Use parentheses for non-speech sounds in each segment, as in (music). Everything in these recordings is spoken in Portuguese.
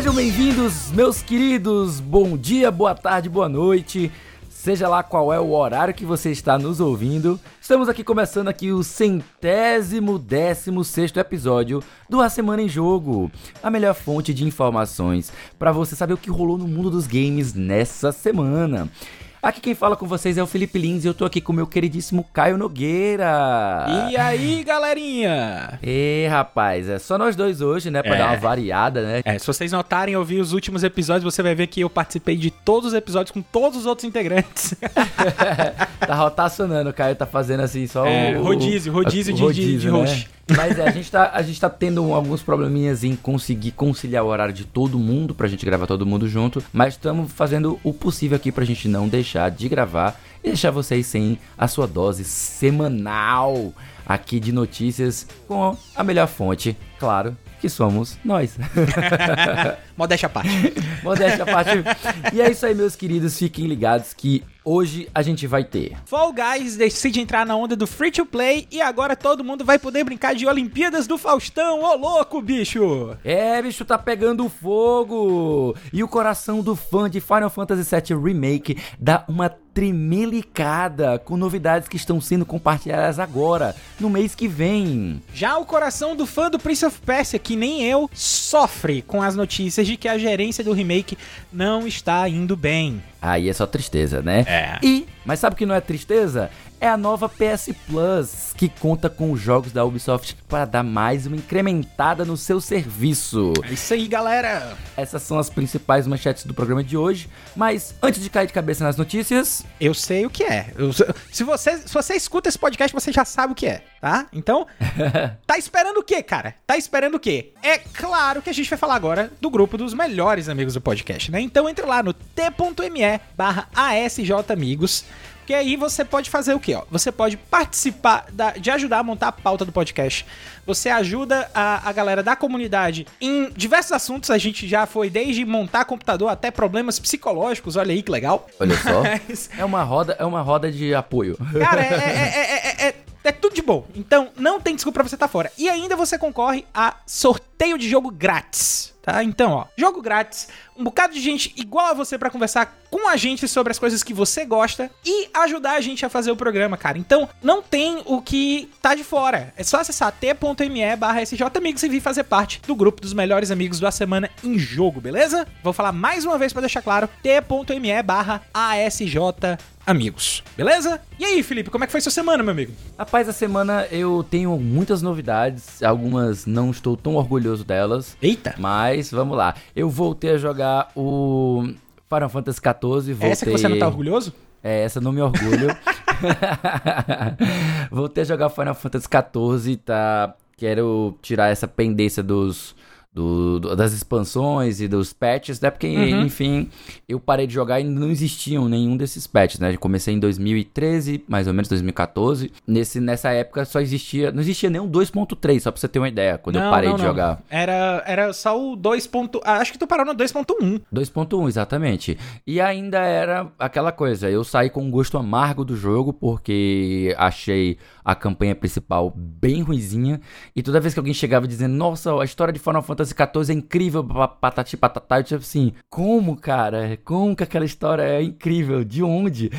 Sejam bem-vindos, meus queridos. Bom dia, boa tarde, boa noite. Seja lá qual é o horário que você está nos ouvindo, estamos aqui começando aqui o centésimo décimo sexto episódio do A Semana em Jogo, a melhor fonte de informações para você saber o que rolou no mundo dos games nessa semana. Aqui quem fala com vocês é o Felipe Lins e eu tô aqui com o meu queridíssimo Caio Nogueira. E aí, galerinha? E rapaz, é só nós dois hoje, né? Pra É. dar uma variada, né? É, se vocês notarem ouvir os últimos episódios, você vai ver que eu participei de todos os episódios com todos os outros integrantes. (laughs) tá rotacionando, o Caio tá fazendo assim só É, o. rodízio, rodízio de- de- de né? host. Mas é, a gente, tá, a gente tá tendo alguns probleminhas em conseguir conciliar o horário de todo mundo, pra gente gravar todo mundo junto. Mas estamos fazendo o possível aqui pra gente não deixar de gravar e deixar vocês sem a sua dose semanal aqui de notícias com a melhor fonte, claro, que somos nós. (laughs) Modéstia à parte. (laughs) Modéstia à parte. E é isso aí, meus queridos. Fiquem ligados que hoje a gente vai ter. Fall Guys decide entrar na onda do free to play e agora todo mundo vai poder brincar de Olimpíadas do Faustão. Ô louco, bicho! É, bicho, tá pegando fogo! E o coração do fã de Final Fantasy VII Remake dá uma tremelicada com novidades que estão sendo compartilhadas agora, no mês que vem. Já o coração do fã do Prince of Persia, que nem eu, sofre com as notícias de que a gerência do remake não está indo bem. Aí é só tristeza, né? É. E, mas sabe o que não é tristeza? É a nova PS Plus, que conta com os jogos da Ubisoft para dar mais uma incrementada no seu serviço. É isso aí, galera! Essas são as principais manchetes do programa de hoje. Mas antes de cair de cabeça nas notícias, Eu sei o que é. Eu- se, você, se você escuta esse podcast, você já sabe o que é, tá? Então, (laughs) tá esperando o quê, cara? Tá esperando o quê? É claro que a gente vai falar agora do grupo dos melhores amigos do podcast, né? Então entre lá no t.me barra asjamigos, que aí você pode fazer o quê, ó? Você pode participar da- de ajudar a montar a pauta do podcast. Você ajuda a, a galera da comunidade em diversos assuntos. A gente já foi desde montar computador até problemas psicológicos. Olha aí que legal. olha só, (laughs) Mas- é uma roda, é uma roda de apoio. Cara, é, (laughs) é- é- é- é- é tudo de bom. Então, não tem desculpa pra você estar fora. E ainda você concorre a sorteio de jogo grátis. Tá? Então, ó, jogo grátis, um bocado de gente igual a você pra conversar com a gente sobre as coisas que você gosta e ajudar a gente a fazer o programa, cara. Então, não tem o que tá de fora. É só acessar t.me barra sjamigos e vir fazer parte do grupo dos melhores amigos da semana em jogo, beleza? Vou falar mais uma vez pra deixar claro, t.me barra asj amigos, beleza? E aí, Felipe, como é que foi sua semana, meu amigo? Rapaz, a semana eu tenho muitas novidades, algumas não estou tão orgulhoso delas, Eita! mas vamos lá. Eu voltei a jogar o Final Fantasy XIV, voltei... Essa que você não tá orgulhoso? É, essa eu não me orgulho. (laughs) (laughs) Voltei a jogar Final Fantasy XIV, tá? Quero tirar essa pendência dos. Do- do- das expansões e dos patches, né? Porque, Uhum. enfim, eu parei de jogar e não existiam nenhum desses patches, né? Eu comecei em 2013, mais ou menos 2014. Nesse, nessa época só existia. Não existia nem um 2.3, só pra você ter uma ideia, quando eu parei de jogar. Era, era só o 2. Ponto... ah, acho que tu parou no 2.1. 2.1, exatamente. E ainda era aquela coisa, eu saí com um gosto amargo do jogo, porque achei a campanha principal bem ruizinha, e toda vez que alguém chegava dizendo, nossa, a história de Final Fantasy XIV é incrível, pa- patati patatá, eu tinha assim, como, cara? Como que aquela história é incrível? De onde?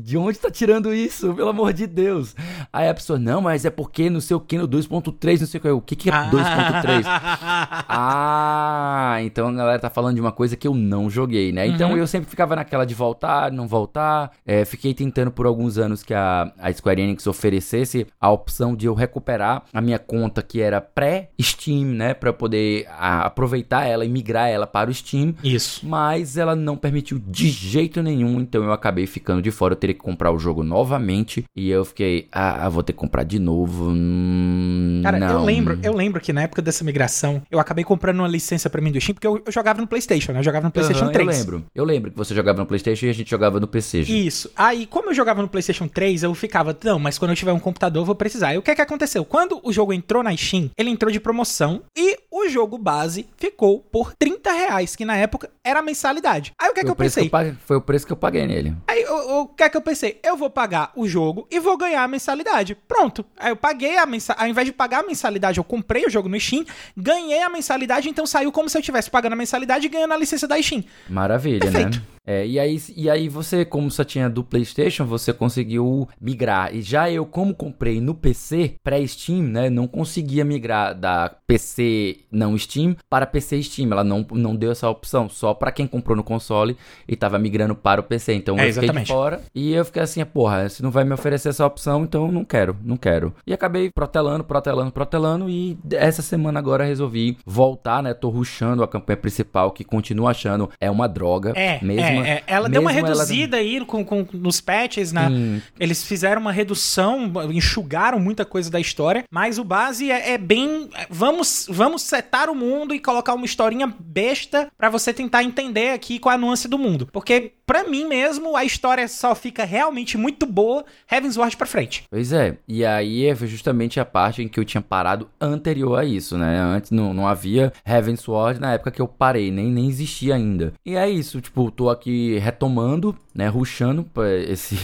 De onde tá tirando isso? Pelo amor de Deus. Aí a pessoa, não, mas é porque não sei o que, no 2.3, não sei o que, o que que é 2.3? (laughs) Ah, então a galera tá falando de uma coisa que eu não joguei, né? Então Uhum. eu sempre ficava naquela de voltar, não voltar. É, fiquei tentando por alguns anos que a, a Square Enix oferecesse a opção de eu recuperar a minha conta que era pré-Steam, né? Pra eu poder a- aproveitar ela e migrar ela para o Steam. Isso. Mas ela não permitiu de jeito nenhum, então eu acabei ficando de fora. Eu teria que comprar o jogo novamente. E eu fiquei, ah, vou ter que comprar de novo. Hum, Cara, eu não. lembro, eu lembro que na época dessa migração, eu acabei comprando uma licença pra mim do Steam, porque eu, eu jogava no Playstation, né? Eu jogava no Playstation Aham, 3. Eu lembro. Eu lembro que você jogava no PlayStation e a gente jogava no PC. gente. Isso. Aí, como eu jogava no PlayStation 3, eu ficava, não, mas quando eu tiver um computador, eu vou precisar. E o que é que aconteceu? Quando o jogo entrou na Steam, ele entrou de promoção e o jogo base ficou por 30 reais, que na época era a mensalidade. Aí o que é que eu o preço pensei? paguei- foi o preço que eu paguei nele. Aí Aí o, o que é que eu pensei? Eu vou pagar o jogo e vou ganhar a mensalidade. Pronto. Aí eu paguei a mensalidade. Ao invés de pagar a mensalidade, eu comprei o jogo no Steam, ganhei a mensalidade, então saiu como se eu estivesse pagando a mensalidade e ganhando a licença da Steam. Maravilha, Perfeito. né? É, e, aí, e aí você, como só tinha do PlayStation, você conseguiu migrar. E já eu, como comprei no PC, pré-Steam, né? Não conseguia migrar da PC não Steam para PC Steam. Ela não, não deu essa opção, só para quem comprou no console e tava migrando para o PC. Então É, eu fiquei de exatamente. fora e eu fiquei assim, porra, se não vai me oferecer essa opção, então eu não quero, não quero. E acabei protelando, protelando, protelando e essa semana agora resolvi voltar, né? Tô rushando a campanha principal, que continuo achando é uma droga. É, mesmo, é, é. ela deu uma mesmo ela- reduzida aí com, com- nos patches, né? Sim. Eles fizeram uma redução, enxugaram muita coisa da história, mas o base é, é bem. Vamos, vamos setar o mundo e colocar uma historinha besta pra você tentar entender aqui qual é a nuance do mundo. Porque, pra mim mesmo, a história só fica realmente muito boa Heaven's Ward pra frente. Pois é, e aí é justamente a parte em que eu tinha parado anterior a isso, né? Antes não, não havia Heaven's Sword na época que eu parei, nem, nem existia ainda. E é isso, tipo, tô aqui retomando, né? Ruxando, esse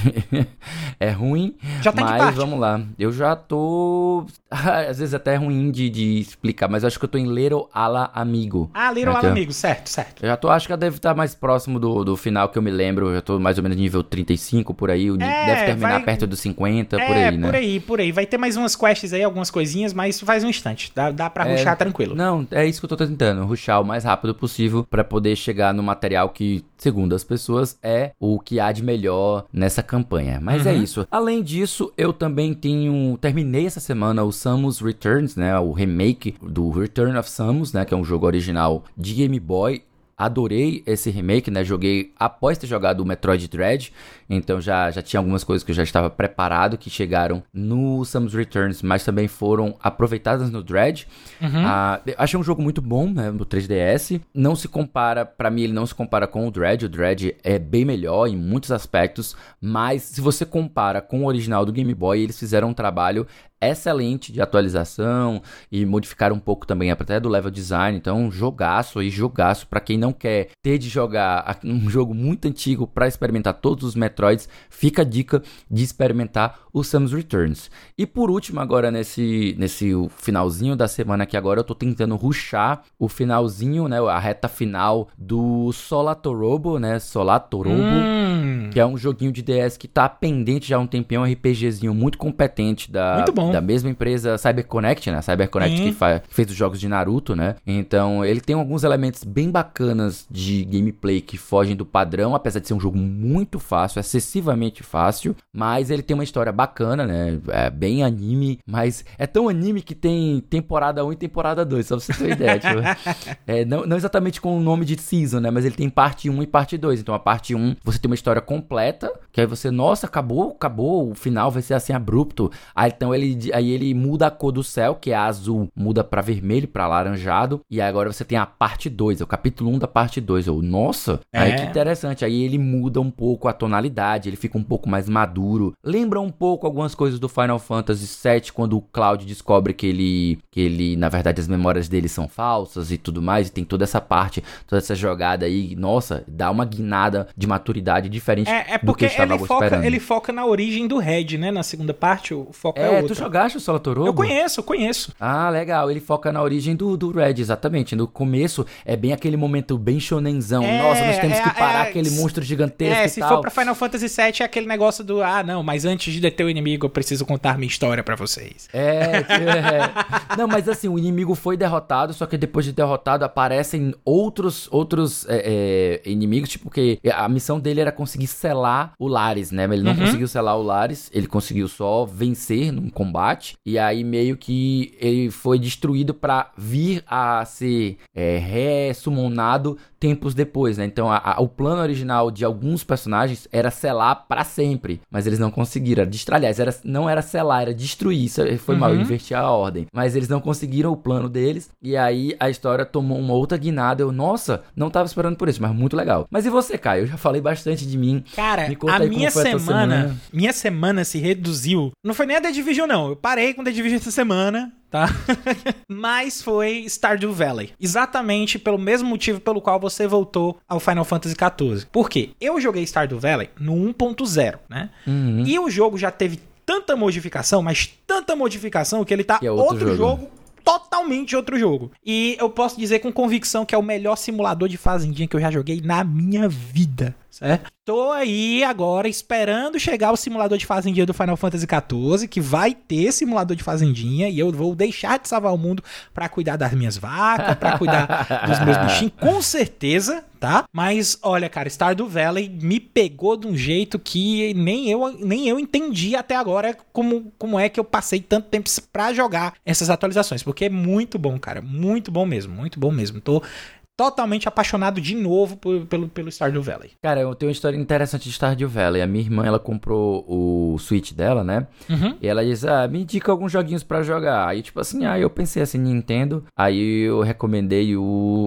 (laughs) é ruim. Já tá mas vamos lá, eu já tô. (laughs) Às vezes até é ruim de, de explicar, mas eu acho que eu tô em Little Ala Amigo. Ah, Little ó. Amigo, certo, certo. Eu já tô, acho que ela deve estar mais próximo do, do final que eu me lembro. Eu já tô mais ou menos nível 35 por aí. É, deve terminar vai- perto dos 50, é, por aí, né? por aí, por aí. Vai ter mais umas quests aí, algumas coisinhas, mas faz um instante. Dá, dá pra É, ruxar tranquilo. Não, é isso que eu tô tentando, ruxar o mais rápido possível pra poder chegar no material que, segundo as pessoas, é o que há de melhor nessa campanha. Mas é Uhum. isso. Além disso, eu também tenho terminei essa semana o Samus Returns, né, o remake do Return of Samus, né, que é um jogo original de Game Boy. Adorei esse remake, né? Joguei após ter jogado o Metroid Dread, então já, já tinha algumas coisas que eu já estava preparado que chegaram no Samus Returns, mas também foram aproveitadas no Dread. Ah, eu achei um jogo muito bom, né? No 3DS. Não se compara, pra mim, ele não se compara com o Dread. O Dread é bem melhor em muitos aspectos, mas se você compara com o original do Game Boy, eles fizeram um trabalho excelente de atualização e modificaram um pouco também até do level design. Então, jogaço aí, jogaço para quem não quer ter de jogar (laughs) um jogo muito antigo para experimentar todos os Metroids, fica a dica de experimentar o Samus Returns. E por último, agora nesse nesse finalzinho da semana aqui agora, eu tô tentando ruxar o finalzinho, né, a reta final do Solatorobo, né, Solatorobo. Hum, Que é um joguinho de DS que tá pendente já há um tempinho, um RPGzinho muito competente da, Muito bom. Da mesma empresa CyberConnect, né? CyberConnect que, fa- que fez os jogos de Naruto, né? Então ele tem alguns elementos bem bacanas de gameplay que fogem do padrão, apesar de ser um jogo muito fácil, excessivamente fácil, mas ele tem uma história bacana, né? É bem anime, mas é tão anime que tem temporada 1 e temporada 2, só pra você ter uma ideia. tipo, (laughs) é, não, não exatamente com o nome de season, né? Mas ele tem parte 1 e parte 2. Então a parte 1 você tem uma história completa, que aí você, nossa, acabou, acabou, o final vai ser assim abrupto. Aí então ele, aí ele muda a cor do céu, que é azul, muda pra vermelho, pra laranjado. E aí agora você tem a parte 2, é o capítulo 1 da parte 2. Eu, nossa, aí É. que interessante. Aí ele muda um pouco a tonalidade, ele fica um pouco mais maduro. Lembra um pouco algumas coisas do Final Fantasy VII, quando o Cloud descobre que ele, que ele, na verdade, as memórias dele são falsas e tudo mais. E tem toda essa parte, toda essa jogada aí. Nossa, dá uma guinada de maturidade diferente É, é do que porque eu estava ele foca, esperando. ele foca na origem do Red, né? Na segunda parte, o foco é, É, outro. Jogaste o Solatorobo? Eu conheço, eu conheço. Ah, legal. Ele foca na origem do, do Red, exatamente. No começo é bem aquele momento bem shonenzão. É, Nossa, nós temos é, que parar é, aquele monstro gigantesco É, se for pra Final Fantasy VII, é aquele negócio do, ah, não, mas antes de deter o inimigo, eu preciso contar minha história pra vocês. É, é. Não, mas assim, o inimigo foi derrotado, só que depois de derrotado aparecem outros outros é, é, inimigos, tipo que a missão dele era conseguir selar o Lares, né? Mas ele não Uhum. conseguiu selar o Lares, ele conseguiu só vencer num combate, e aí meio que ele foi destruído pra vir a ser é, ressumonado tempos depois, né? Então a- a- o plano original de alguns personagens era selar pra sempre, mas eles não conseguiram. Aliás, era, não era selar, era destruir. Isso foi mal, eu Uhum. inverti a ordem. Mas eles não conseguiram o plano deles, e aí a história tomou uma outra guinada. Eu, nossa, não tava esperando por isso, mas muito legal. Mas e você, Caio? Eu já falei bastante de mim. Cara, Me conta a minha foi semana, semana. minha semana se reduziu. Não foi nem a The Division, não. Não, eu parei com The Division essa semana, tá? (laughs) Mas foi Stardew Valley. Exatamente pelo mesmo motivo pelo qual você voltou ao Final Fantasy XIV. Por quê? Eu joguei Stardew Valley no 1.0, né? Uhum. E o jogo já teve tanta modificação, mas tanta modificação que ele tá é outro outro, jogo. jogo. Totalmente outro jogo. E eu posso dizer com convicção que é o melhor simulador de fazendinha que eu já joguei na minha vida. Certo? Tô aí agora esperando chegar o simulador de fazendinha do Final Fantasy XIV, que vai ter simulador de fazendinha, e eu vou deixar de salvar o mundo pra cuidar das minhas vacas, pra cuidar dos meus (laughs) bichinhos, com certeza, tá? Mas olha, cara, Stardew Valley me pegou de um jeito que nem eu, nem eu entendi até agora como, como é que eu passei tanto tempo pra jogar essas atualizações, porque é muito bom, cara, muito bom mesmo, muito bom mesmo. Tô totalmente apaixonado de novo por- pelo, pelo Stardew Valley. Cara, eu tenho uma história interessante de Stardew Valley. A minha irmã, ela comprou o Switch dela, né? Uhum. E ela disse, ah, me indica alguns joguinhos pra jogar. Aí, tipo assim, aí eu pensei assim, Nintendo. Aí eu recomendei o,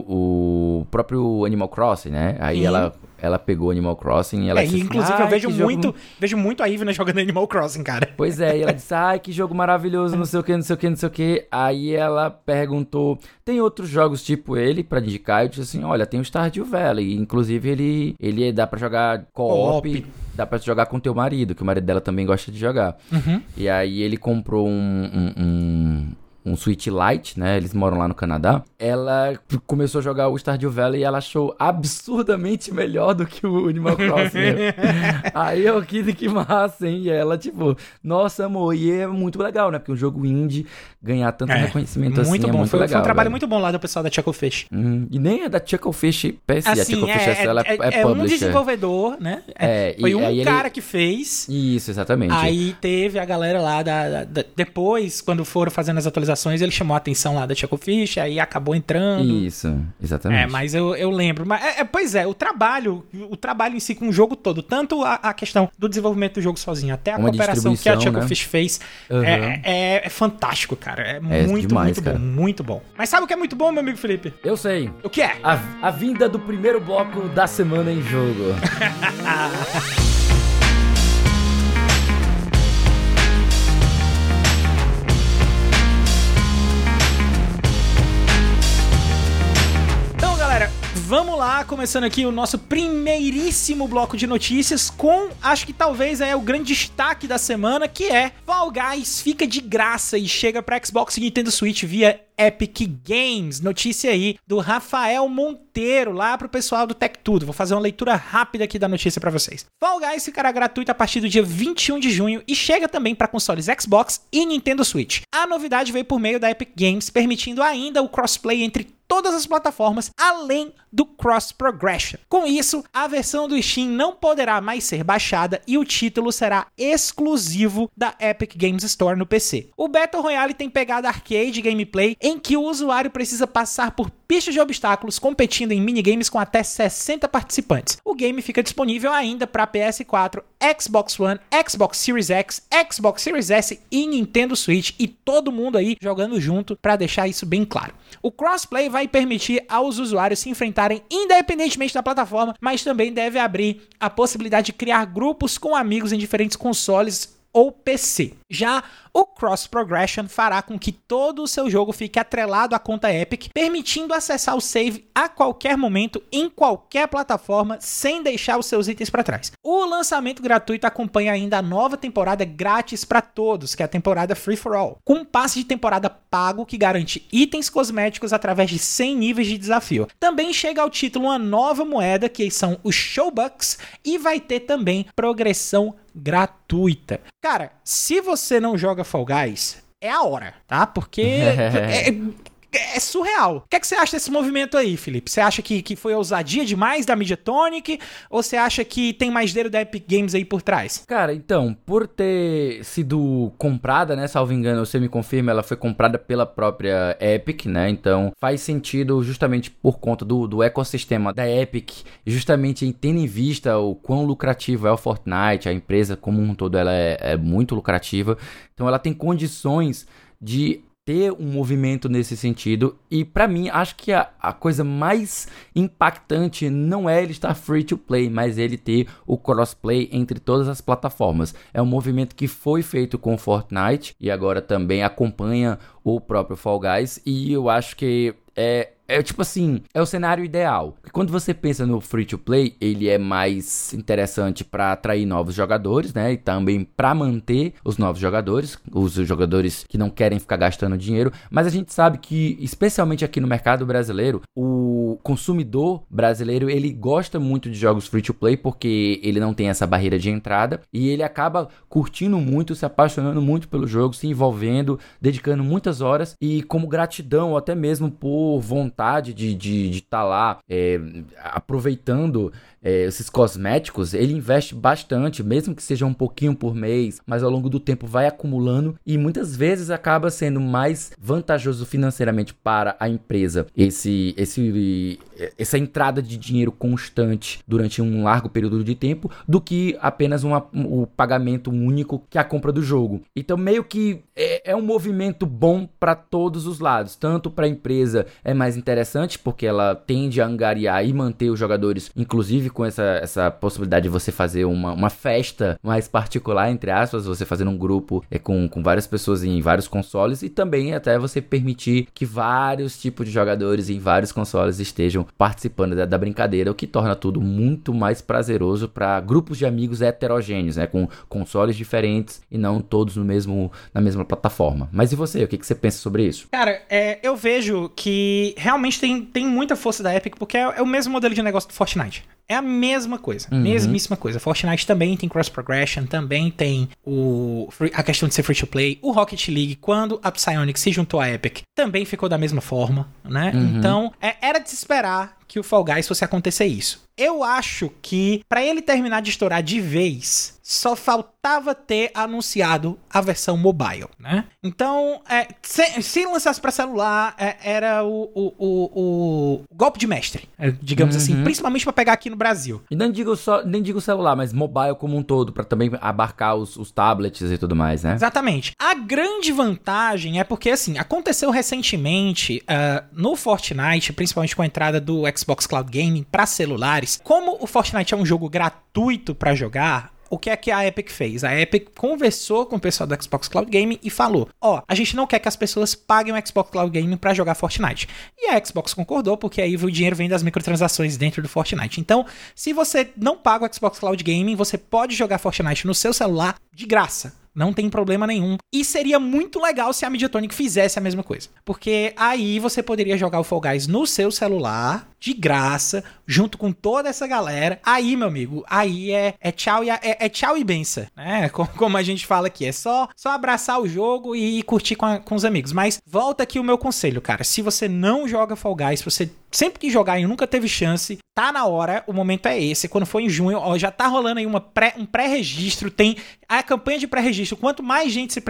o próprio Animal Crossing, né? Aí ela, ela pegou Animal Crossing e ela É, disse assim, inclusive eu "Ai, vejo que jogo muito, vejo muito a Ivna jogando Animal Crossing, cara. (laughs) Pois é, e ela disse, ai, que jogo maravilhoso, não sei o que, não sei o que, não sei o que. Aí ela perguntou, tem outros jogos tipo ele pra indicar? Eu disse assim, olha, tem o Stardew Valley, inclusive ele, ele dá pra jogar co-op, Co-op. dá pra jogar com teu marido, que o marido dela também gosta de jogar. Uhum. E aí ele comprou um... um, um um Switch Lite, né? Eles moram lá no Canadá. Ela começou a jogar o Stardew Valley e ela achou absurdamente melhor do que o Animal Crossing. (laughs) Aí eu que que massa, hein? E ela, tipo, nossa, amor, e é muito legal, né? Porque um jogo indie ganhar tanto É, reconhecimento assim muito é bom. muito foi, legal. foi um trabalho velho. muito bom lá do pessoal da Chucklefish. Hum, e nem é da Chucklefish PS, a Assim, Chucklefish é, ela é, é, é um publisher. desenvolvedor, né? É, foi e um aí ele- cara que fez. Isso, exatamente. Aí teve a galera lá da, da- da- Depois, quando foram fazendo as atualizações, ele chamou a atenção lá da Chucklefish, aí acabou entrando. Isso, exatamente. É, mas eu, eu lembro. Mas, é, é, pois é, o trabalho, o trabalho em si com o jogo todo, tanto a, a questão do desenvolvimento do jogo sozinho, até a Uma cooperação que a distribuição, Chucklefish fez, Aham. é, é- é fantástico, cara. É, É muito, demais, muito cara. bom, muito bom. Mas sabe o que é muito bom, meu amigo Felipe? Eu sei. O que é? A, a vinda do primeiro bloco da semana em jogo. (laughs) vamos lá, começando aqui o nosso primeiríssimo bloco de notícias com, acho que talvez é o grande destaque da semana, que é Fall Guys fica de graça e chega para Xbox e Nintendo Switch via Epic Games. Notícia aí do Rafael Monteiro, lá pro pessoal do Tech Tudo. Vou fazer uma leitura rápida aqui da notícia para vocês. Fall Guys ficará gratuito a partir do dia 21 de junho e chega também para consoles Xbox e Nintendo Switch. A novidade veio por meio da Epic Games, permitindo ainda o crossplay entre todas as plataformas, além do Cross Progression. Com isso, a versão do Steam não poderá mais ser baixada e o título será exclusivo da Epic Games Store no PC. O Battle Royale tem pegada arcade gameplay em que o usuário precisa passar por pistas de obstáculos competindo em minigames com até 60 participantes. O game fica disponível ainda para PS4, Xbox One, Xbox Series X, Xbox Series S e Nintendo Switch e todo mundo aí jogando junto para deixar isso bem claro. O crossplay vai permitir aos usuários se enfrentarem independentemente da plataforma, mas também deve abrir a possibilidade de criar grupos com amigos em diferentes consoles ou PC. Já o Cross Progression fará com que todo o seu jogo fique atrelado à conta Epic, permitindo acessar o save a qualquer momento em qualquer plataforma sem deixar os seus itens para trás. O lançamento gratuito acompanha ainda a nova temporada grátis para todos, que é a temporada Free for All, com um passe de temporada pago que garante itens cosméticos através de 100 níveis de desafio. Também chega ao título uma nova moeda que são os Showbucks e vai ter também progressão gratuita. Cara, se você não joga Fall Guys, é a hora, tá? Porque (laughs) é, é- surreal. O que, é que você acha desse movimento aí, Felipe? Você acha que, que foi ousadia demais da Mediatonic? Ou você acha que tem mais dedo da Epic Games aí por trás? Cara, então, por ter sido comprada, né? Salvo engano, você me confirma, ela foi comprada pela própria Epic, né? Então faz sentido justamente por conta do, do ecossistema da Epic, justamente em tendo em vista o quão lucrativo é o Fortnite, a empresa como um todo ela é, é muito lucrativa. Então ela tem condições de ter um movimento nesse sentido. E para mim, acho que a, a, coisa mais impactante não é ele estar free to play, mas ele ter o crossplay entre todas as plataformas. É um movimento que foi feito com Fortnite e agora também acompanha o próprio Fall Guys. E eu acho que é é tipo assim, é o cenário ideal. Quando você pensa no free to play, ele é mais interessante para atrair novos jogadores, né? E também para manter os novos jogadores, os jogadores que não querem ficar gastando dinheiro. Mas a gente sabe que, especialmente aqui no mercado brasileiro, o consumidor brasileiro ele gosta muito de jogos free to play porque ele não tem essa barreira de entrada e ele acaba curtindo muito, se apaixonando muito pelo jogo, se envolvendo, dedicando muitas horas e como gratidão ou até mesmo por vontade vontade de estar de, de tá lá é, aproveitando é, esses cosméticos, ele investe bastante, mesmo que seja um pouquinho por mês, mas ao longo do tempo vai acumulando e muitas vezes acaba sendo mais vantajoso financeiramente para a empresa esse, esse, essa entrada de dinheiro constante durante um largo período de tempo do que apenas uma, o pagamento único que é a compra do jogo. Então, meio que é, é um movimento bom para todos os lados, tanto para a empresa é mais interessante porque ela tende a angariar e manter os jogadores, inclusive com essa, essa possibilidade de você fazer uma, uma festa mais particular, entre aspas, você fazendo um grupo é, com, com várias pessoas em vários consoles e também até você permitir que vários tipos de jogadores em vários consoles estejam participando da, da brincadeira, o que torna tudo muito mais prazeroso para grupos de amigos heterogêneos, né, com consoles diferentes e não todos no mesmo, na mesma plataforma. Mas e você, o que, que você pensa sobre isso? Cara, é, eu vejo que realmente tem, tem muita força da Epic, porque é, é o mesmo modelo de negócio do Fortnite. É a mesma coisa, uhum. mesmíssima coisa. Fortnite também tem cross progression, também tem o a questão de ser free to play. O Rocket League, quando a Psyonix se juntou à Epic, também ficou da mesma forma, né? Uhum. Então, é, era de se esperar que o Fall Guys fosse acontecer isso. Eu acho que para ele terminar de estourar de vez, só faltava ter anunciado a versão mobile, né? Então, é, se, se lançasse para celular, é, era o, o, o, o, golpe de mestre, é, digamos assim, uhum. assim, principalmente para pegar aqui no Brasil. E não digo só, nem digo celular, mas mobile como um todo, para também abarcar os, os tablets e tudo mais, né? Exatamente. A grande vantagem é porque, assim, aconteceu recentemente uh, no Fortnite, principalmente com a entrada do Xbox Cloud Gaming para celulares. Como o Fortnite é um jogo gratuito para jogar, o que é que a Epic fez? A Epic conversou com o pessoal do Xbox Cloud Gaming e falou: Ó, oh, a gente não quer que as pessoas paguem o Xbox Cloud Gaming para jogar Fortnite. E a Xbox concordou, porque aí o dinheiro vem das microtransações dentro do Fortnite. Então, se você não paga o Xbox Cloud Gaming, você pode jogar Fortnite no seu celular de graça. Não tem problema nenhum. E seria muito legal se a Mediatonic fizesse a mesma coisa. Porque aí você poderia jogar o Fall Guys no seu celular, de graça, junto com toda essa galera. Aí, meu amigo, aí é, é tchau e é, é tchau e benção, né? (laughs) Como a gente fala aqui, é só só abraçar o jogo e curtir com, a, com os amigos. Mas volta aqui o meu conselho, cara. Se você não joga Fall Guys, você sempre que jogar e nunca teve chance, tá na hora, o momento é esse. Quando for em junho, ó, já tá rolando aí uma pré, um pré-registro, tem a campanha de pré-registro. Quanto mais gente se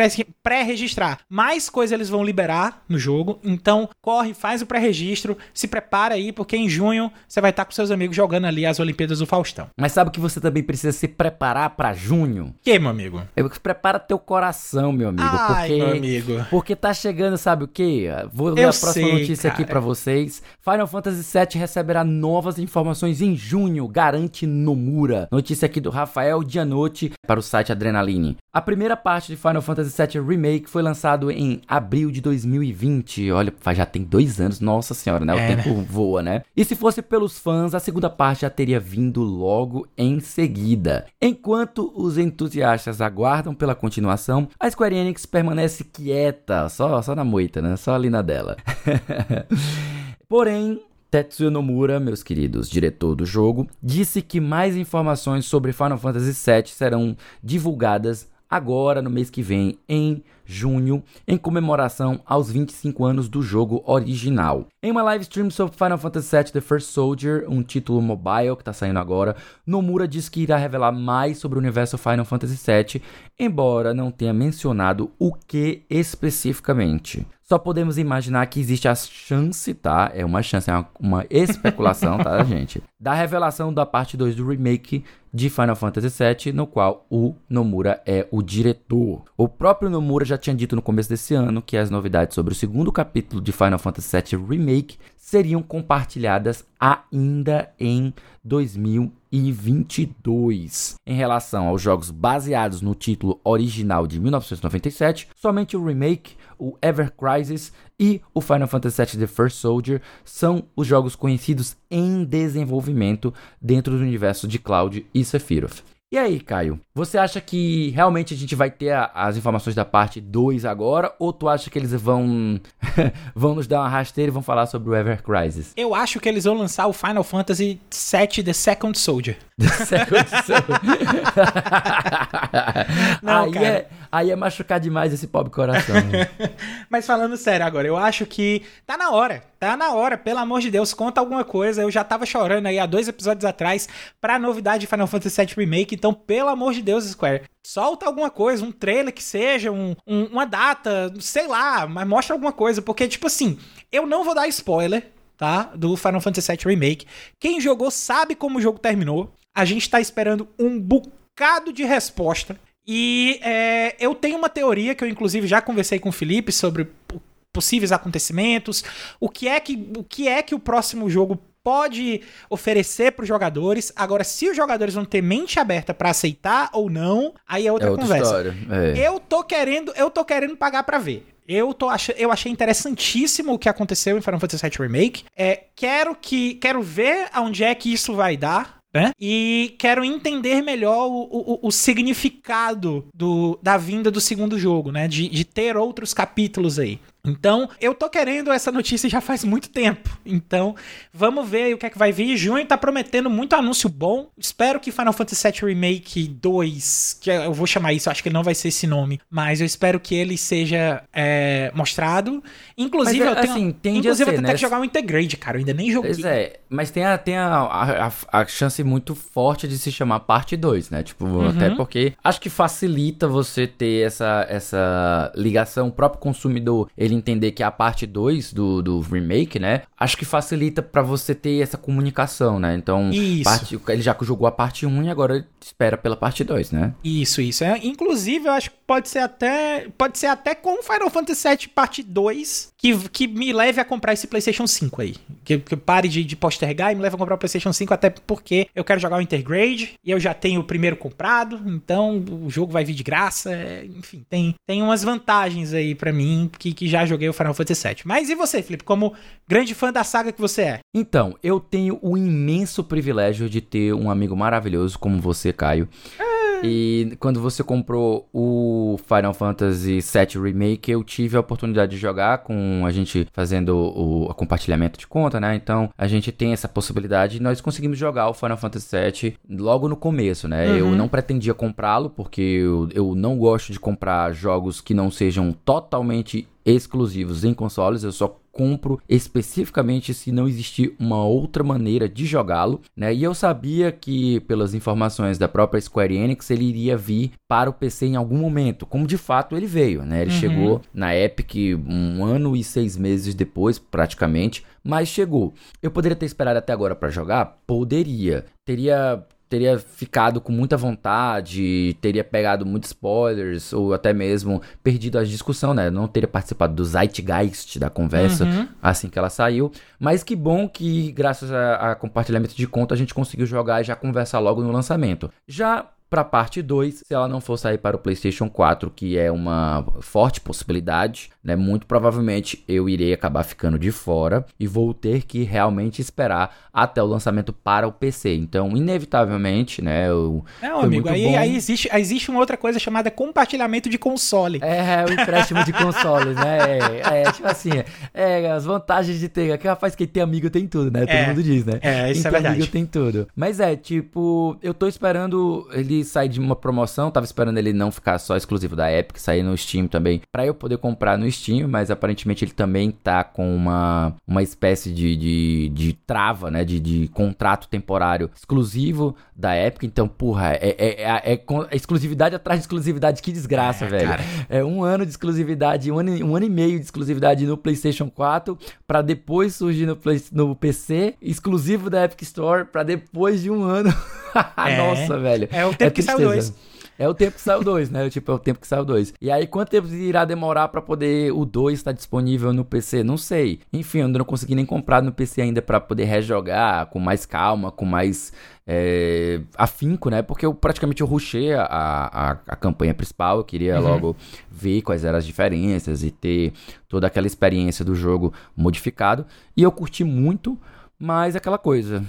pré-registrar, mais coisa eles vão liberar no jogo. Então, corre, faz o pré-registro, se prepara aí, porque em junho você vai estar com seus amigos jogando ali as Olimpíadas do Faustão. Mas sabe que você também precisa se preparar para junho? Que, meu amigo? Que prepara teu coração, meu amigo. Ai, porque, meu amigo. Porque tá chegando, sabe o quê? Vou ler Eu a próxima sei, notícia cara. aqui para vocês. Final Fantasy VII receberá novas informações em junho, garante Nomura. Notícia aqui do Rafael Dianotti para o site Adrenaline. A primeira parte de Final Fantasy VII Remake foi lançado em abril de 2020. Olha, já tem dois anos, nossa senhora, né? O É, tempo voa, né? E se fosse pelos fãs, a segunda parte já teria vindo logo em seguida. Enquanto os entusiastas aguardam pela continuação, a Square Enix permanece quieta, só, só na moita, né? Só ali na dela. (laughs) Porém, Tetsuya Nomura, meus queridos, diretor do jogo, disse que mais informações sobre Final Fantasy VII serão divulgadas agora no mês que vem, em junho, em comemoração aos 25 anos do jogo original. Em uma live stream sobre Final Fantasy VII The First Soldier, um título mobile que está saindo agora, Nomura diz que irá revelar mais sobre o universo Final Fantasy VII, embora não tenha mencionado o que especificamente. Só podemos imaginar que existe a chance, tá? É uma chance, é uma, uma especulação, tá, (laughs) gente? Da revelação da parte 2 do remake de Final Fantasy VII, no qual o Nomura é o diretor. O próprio Nomura já tinha dito no começo desse ano que as novidades sobre o segundo capítulo de Final Fantasy VII Remake seriam compartilhadas ainda em 2022. Em relação aos jogos baseados no título original de 1997, somente o remake, o Ever Crisis e o Final Fantasy VII The First Soldier são os jogos conhecidos em desenvolvimento dentro do universo de Cloud e Sephiroth. E aí, Caio, você acha que realmente a gente vai ter a, as informações da parte 2 agora? Ou tu acha que eles vão (laughs) vão nos dar uma rasteira e vão falar sobre o Ever Crisis? Eu acho que eles vão lançar o Final Fantasy VII The Second Soldier. (laughs) The Second Soldier. (laughs) Não, aí, cara. é, aí é machucar demais esse pobre coração. né? (laughs) Mas falando sério agora, eu acho que tá na hora. Tá na hora, pelo amor de Deus, conta alguma coisa. Eu já tava chorando aí há dois episódios atrás pra novidade de Final Fantasy VII Remake. Então, pelo amor de Deus, Square, solta alguma coisa, um trailer que seja, um- um- uma data, sei lá, mas mostra alguma coisa. Porque, tipo assim, eu não vou dar spoiler, tá? Do Final Fantasy VII Remake. Quem jogou sabe como o jogo terminou. A gente tá esperando um bocado de resposta. E é, eu tenho uma teoria que eu, inclusive, já conversei com o Felipe sobre possíveis acontecimentos, o que é que o, que é que o próximo jogo pode oferecer para os jogadores. Agora, se os jogadores vão ter mente aberta para aceitar ou não, aí é outra, é outra conversa. É. Eu tô querendo, eu tô querendo pagar pra ver. Eu, tô ach... eu achei interessantíssimo o que aconteceu em Final Fantasy VII Remake. É, quero que quero ver aonde é que isso vai dar. Né? E quero entender melhor o, o, o significado do, da vinda do segundo jogo, né? De, de ter outros capítulos aí. Então, eu tô querendo essa notícia já faz muito tempo. Então, vamos ver aí o que é que vai vir. Junho tá prometendo muito anúncio bom. Espero que Final Fantasy VII Remake 2, que eu vou chamar isso, acho que não vai ser esse nome, mas eu espero que ele seja é, mostrado. Inclusive, Mas, eu tenho, assim, a inclusive eu ser, tenho né? que jogar o Integrate, cara. Eu ainda nem joguei. Pois é, mas tem, a, tem a, a- a chance muito forte de se chamar parte 2, né? Tipo, Uhum. até porque acho que facilita você ter essa, essa ligação, o próprio consumidor, ele entender que é a parte 2 do, do remake, né? Acho que facilita pra você ter essa comunicação, né? Então, parte- ele já jogou a parte 1 e agora espera pela parte 2, né? Isso, isso. É, inclusive, eu acho que pode ser até. Pode ser até com Final Fantasy VII Parte 2 que, que me leve a comprar esse PlayStation 5 aí. Que, que pare de, de postergar e me leve a comprar o PlayStation 5, até porque eu quero jogar o Intergrade e eu já tenho o primeiro comprado, então o jogo vai vir de graça. é, enfim, tem, tem umas vantagens aí pra mim que, que já joguei o Final Fantasy VII. Mas e você, Felipe, como grande fã da saga que você é? Então, eu tenho o imenso privilégio de ter um amigo maravilhoso como você, Caio. E quando você comprou o Final Fantasy VII Remake, eu tive a oportunidade de jogar com a gente fazendo o, o compartilhamento de conta, né? Então a gente tem essa possibilidade e nós conseguimos jogar o Final Fantasy VII logo no começo, né? Eu não pretendia comprá-lo porque eu, eu não gosto de comprar jogos que não sejam totalmente exclusivos em consoles, eu só compro especificamente se não existir uma outra maneira de jogá-lo, né? E eu sabia que pelas informações da própria Square Enix ele iria vir para o PC em algum momento, como de fato ele veio, né? Ele chegou na Epic um ano e seis meses depois, praticamente, mas chegou. Eu poderia ter esperado até agora para jogar? Poderia. Teria teria ficado com muita vontade, teria pegado muitos spoilers, ou até mesmo perdido a discussão, né? Não teria participado do zeitgeist da conversa Uhum. assim que ela saiu. Mas que bom que, graças a, a compartilhamento de conta, a gente conseguiu jogar e já conversar logo no lançamento. Já pra parte 2, se ela não for sair para o PlayStation 4, que é uma forte possibilidade, né? Muito provavelmente eu irei acabar ficando de fora e vou ter que realmente esperar até o lançamento para o PC. Então, inevitavelmente, né? Eu, Não, amigo, aí, bom. aí existe, aí existe uma outra coisa chamada compartilhamento de console. É, o empréstimo de consoles, né? É, é, tipo assim, é, as vantagens de ter. Que rapaz, quem tem amigo tem tudo, né? Todo É. mundo diz, né? É, isso quem é tem verdade. amigo tem tudo. Mas é, tipo, eu tô esperando sair de uma promoção, tava esperando ele não ficar só exclusivo da Epic, sair no Steam também, pra eu poder comprar no Steam, mas aparentemente ele também tá com uma, uma espécie de, de, de trava, né? De, de contrato temporário exclusivo da Epic. Então, porra, é, é, é, é é exclusividade atrás de exclusividade, que desgraça, É, velho. cara. É um ano de exclusividade, um ano, e- um ano e meio de exclusividade no PlayStation 4, pra depois surgir no, Play- no PC, exclusivo da Epic Store, pra depois de um ano (laughs) É. Nossa, velho. É o tempo que saiu dois. É o tempo que saiu dois, né? Tipo, é o tempo que saiu dois. E aí, quanto tempo irá demorar pra poder o 2 estar disponível no PC? Não sei. Enfim, eu não consegui nem comprar no PC ainda pra poder rejogar com mais calma, com mais é, afinco, né? Porque eu praticamente eu rushei a, a, a campanha principal. Eu queria Uhum. logo ver quais eram as diferenças e ter toda aquela experiência do jogo modificado. E eu curti muito, mas aquela coisa.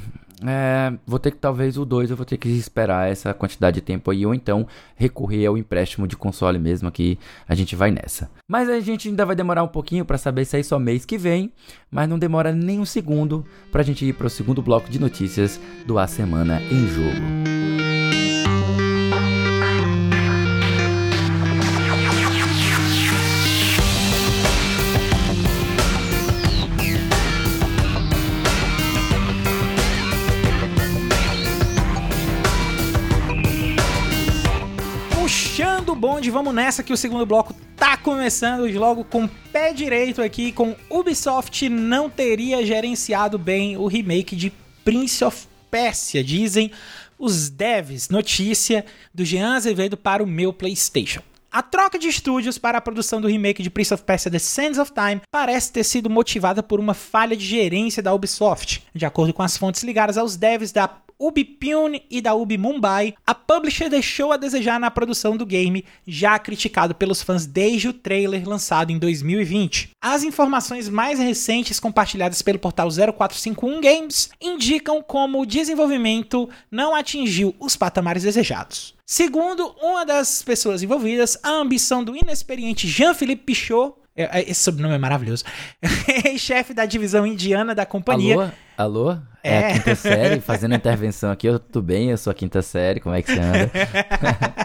É, vou ter que talvez o 2 eu vou ter que esperar essa quantidade de tempo aí, ou então recorrer ao empréstimo de console mesmo, que a gente vai nessa. Mas a gente ainda vai demorar um pouquinho pra saber se é só mês que vem, mas não demora nem um segundo pra gente ir pro segundo bloco de notícias do A Semana em Jogo. O bonde, vamos nessa que o segundo bloco tá começando logo com pé direito aqui, com Ubisoft não teria gerenciado bem o remake de Prince of Persia, dizem os devs. Notícia do Jean Azevedo para o meu PlayStation. A troca de estúdios para a produção do remake de Prince of Persia The Sands of Time parece ter sido motivada por uma falha de gerência da Ubisoft. De acordo com as fontes ligadas aos devs da Ubi Pune e da Ubi Mumbai, a publisher deixou a desejar na produção do game, já criticado pelos fãs desde o trailer lançado em 2020. As informações mais recentes compartilhadas pelo portal 0451 Games indicam como o desenvolvimento não atingiu os patamares desejados. Segundo uma das pessoas envolvidas, a ambição do inexperiente Jean-Philippe Pichot esse sobrenome é maravilhoso. (laughs) Chefe da divisão indiana da companhia. Alô? Alô? É, É. a quinta série fazendo (laughs) intervenção aqui. Eu tudo bem, eu sou a quinta série, como é que você anda? (laughs)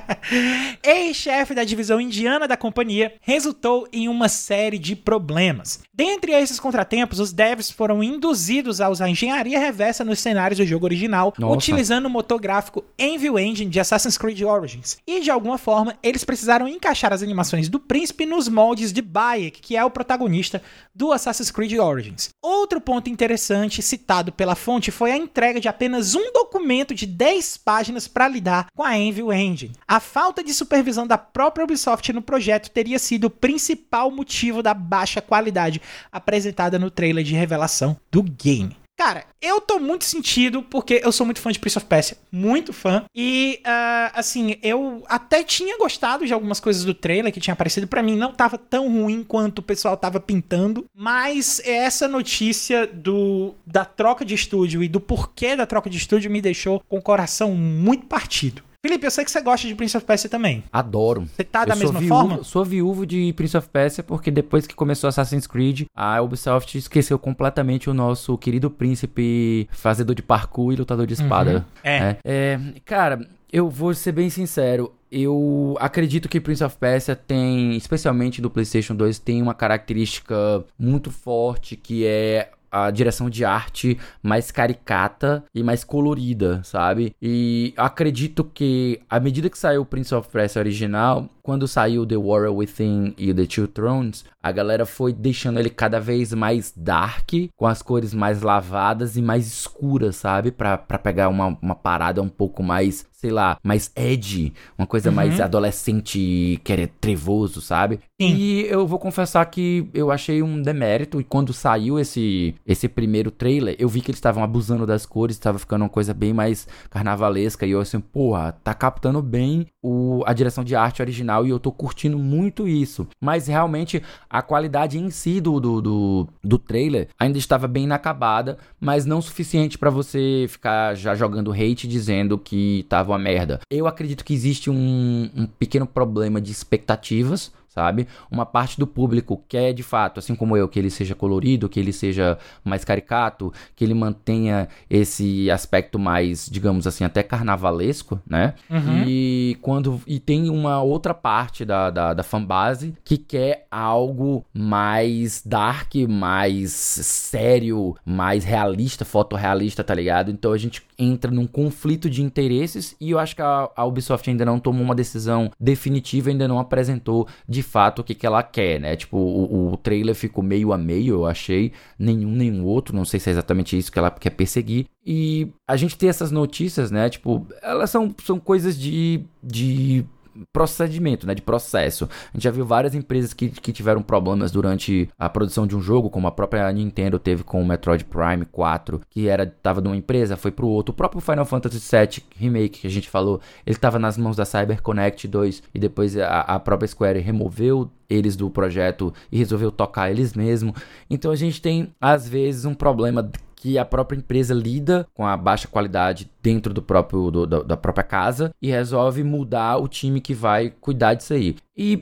Ex-chefe da divisão indiana da companhia resultou em uma série de problemas. Dentre esses contratempos, os devs foram induzidos a usar engenharia reversa nos cenários do jogo original, Nossa. utilizando o motor gráfico Envil Engine de Assassin's Creed Origins. E de alguma forma, eles precisaram encaixar as animações do príncipe nos moldes de Bayek, que é o protagonista do Assassin's Creed Origins. Outro ponto interessante citado pela fonte foi a entrega de apenas um documento de 10 páginas para lidar com a Envil Engine. A falta de supervisão da própria Ubisoft no projeto teria sido o principal motivo da baixa qualidade apresentada no trailer de revelação do game. Cara, eu tô muito sentido porque eu sou muito fã de Prince of Persia, muito fã. E, ah, assim, eu até tinha gostado de algumas coisas do trailer que tinha aparecido. Pra mim, não tava tão ruim quanto o pessoal tava pintando. Mas essa notícia do da troca de estúdio e do porquê da troca de estúdio me deixou com o coração muito partido. Felipe, eu sei que você gosta de Prince of Persia também. Adoro. Você tá da eu mesma viúvo, forma? Sou viúvo de Prince of Persia porque depois que começou Assassin's Creed, a Ubisoft esqueceu completamente o nosso querido príncipe fazedor de parkour e lutador de espada. É. né? É, cara, eu vou ser bem sincero. Eu acredito que Prince of Persia tem, especialmente do PlayStation 2, tem uma característica muito forte que é a direção de arte mais caricata e mais colorida, sabe? E acredito que à medida que saiu o Prince of Persia original, quando saiu The Warrior Within e The Two Thrones, a galera foi deixando ele cada vez mais dark, com as cores mais lavadas e mais escuras, sabe? Pra, pra pegar uma, uma parada um pouco mais, sei lá, mais edgy, uma coisa mais adolescente, que é trevoso, sabe? Sim. E eu vou confessar que eu achei um demérito, e quando saiu esse, esse primeiro trailer, eu vi que eles estavam abusando das cores, estava ficando uma coisa bem mais carnavalesca, e eu assim, porra, tá captando bem o, a direção de arte original, e eu tô curtindo muito isso. Mas realmente, a qualidade em si do, do, do, do trailer ainda estava bem inacabada, mas não suficiente pra você ficar já jogando hate dizendo que tava uma merda. Eu acredito que existe um, um pequeno problema de expectativas, sabe? Uma parte do público quer de fato, assim como eu, que ele seja colorido, que ele seja mais caricato, que ele mantenha esse aspecto mais, digamos assim, até carnavalesco, né? Uhum. E quando e tem uma outra parte da, da, da fanbase que quer algo mais dark, mais sério, mais realista, fotorrealista, tá ligado? Então a gente entra num conflito de interesses e eu acho que a, a Ubisoft ainda não tomou uma decisão definitiva, ainda não apresentou de de fato o que, que ela quer, né? Tipo, o, o trailer ficou meio a meio, eu achei. Nenhum, nenhum outro. Não sei se é exatamente isso que ela quer perseguir. E a gente tem essas notícias, né? Tipo, elas são, são coisas de. de procedimento, né, de processo. A gente já viu várias empresas que, que tiveram problemas durante a produção de um jogo, como a própria Nintendo teve com o Metroid Prime 4, que era tava de uma empresa, foi pro outro. O próprio Final Fantasy VII Remake que a gente falou, ele tava nas mãos da CyberConnect 2 e depois a, a própria Square removeu eles do projeto e resolveu tocar eles mesmo. Então a gente tem às vezes um problema que a própria empresa lida com a baixa qualidade dentro do próprio do, da própria casa e resolve mudar o time que vai cuidar disso aí. E